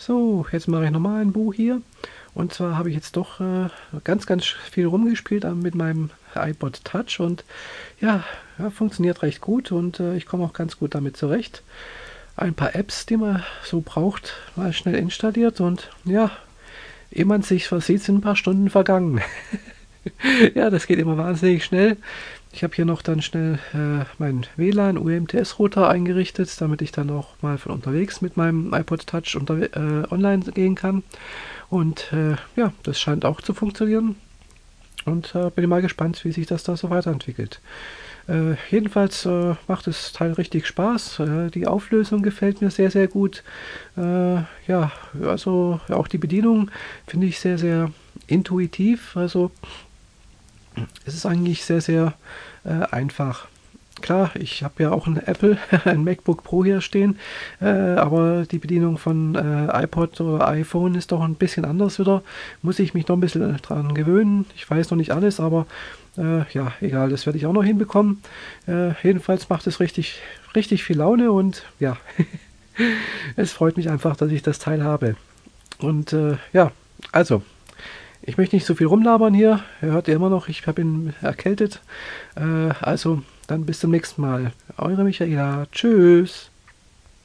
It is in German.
So, jetzt mache ich nochmal ein Buch hier. Und zwar habe ich jetzt doch äh, ganz, ganz viel rumgespielt mit meinem iPod Touch und ja, ja funktioniert recht gut und äh, ich komme auch ganz gut damit zurecht. Ein paar Apps, die man so braucht, mal schnell installiert und ja, ehe man sich versieht, sind ein paar Stunden vergangen. ja, das geht immer wahnsinnig schnell. Ich habe hier noch dann schnell äh, meinen WLAN UMTS-Router eingerichtet, damit ich dann auch mal von unterwegs mit meinem iPod Touch unter, äh, online gehen kann. Und äh, ja, das scheint auch zu funktionieren. Und äh, bin mal gespannt, wie sich das da so weiterentwickelt. Äh, jedenfalls äh, macht das Teil richtig Spaß. die Auflösung gefällt mir sehr, sehr gut. ja, also auch die Bedienung finde ich sehr, sehr intuitiv. Also es ist eigentlich sehr, sehr äh, einfach. Klar, ich habe ja auch ein Apple, ein MacBook Pro hier stehen, äh, aber die Bedienung von äh, iPod oder iPhone ist doch ein bisschen anders wieder. Muss ich mich noch ein bisschen dran gewöhnen. Ich weiß noch nicht alles, aber äh, ja, egal, das werde ich auch noch hinbekommen. Äh, jedenfalls macht es richtig, richtig viel Laune und ja, es freut mich einfach, dass ich das Teil habe. Und äh, ja, also, ich möchte nicht so viel rumlabern hier. Ihr hört ja immer noch, ich bin erkältet. Äh, also, dann bis zum nächsten Mal. Eure Michaela. Tschüss.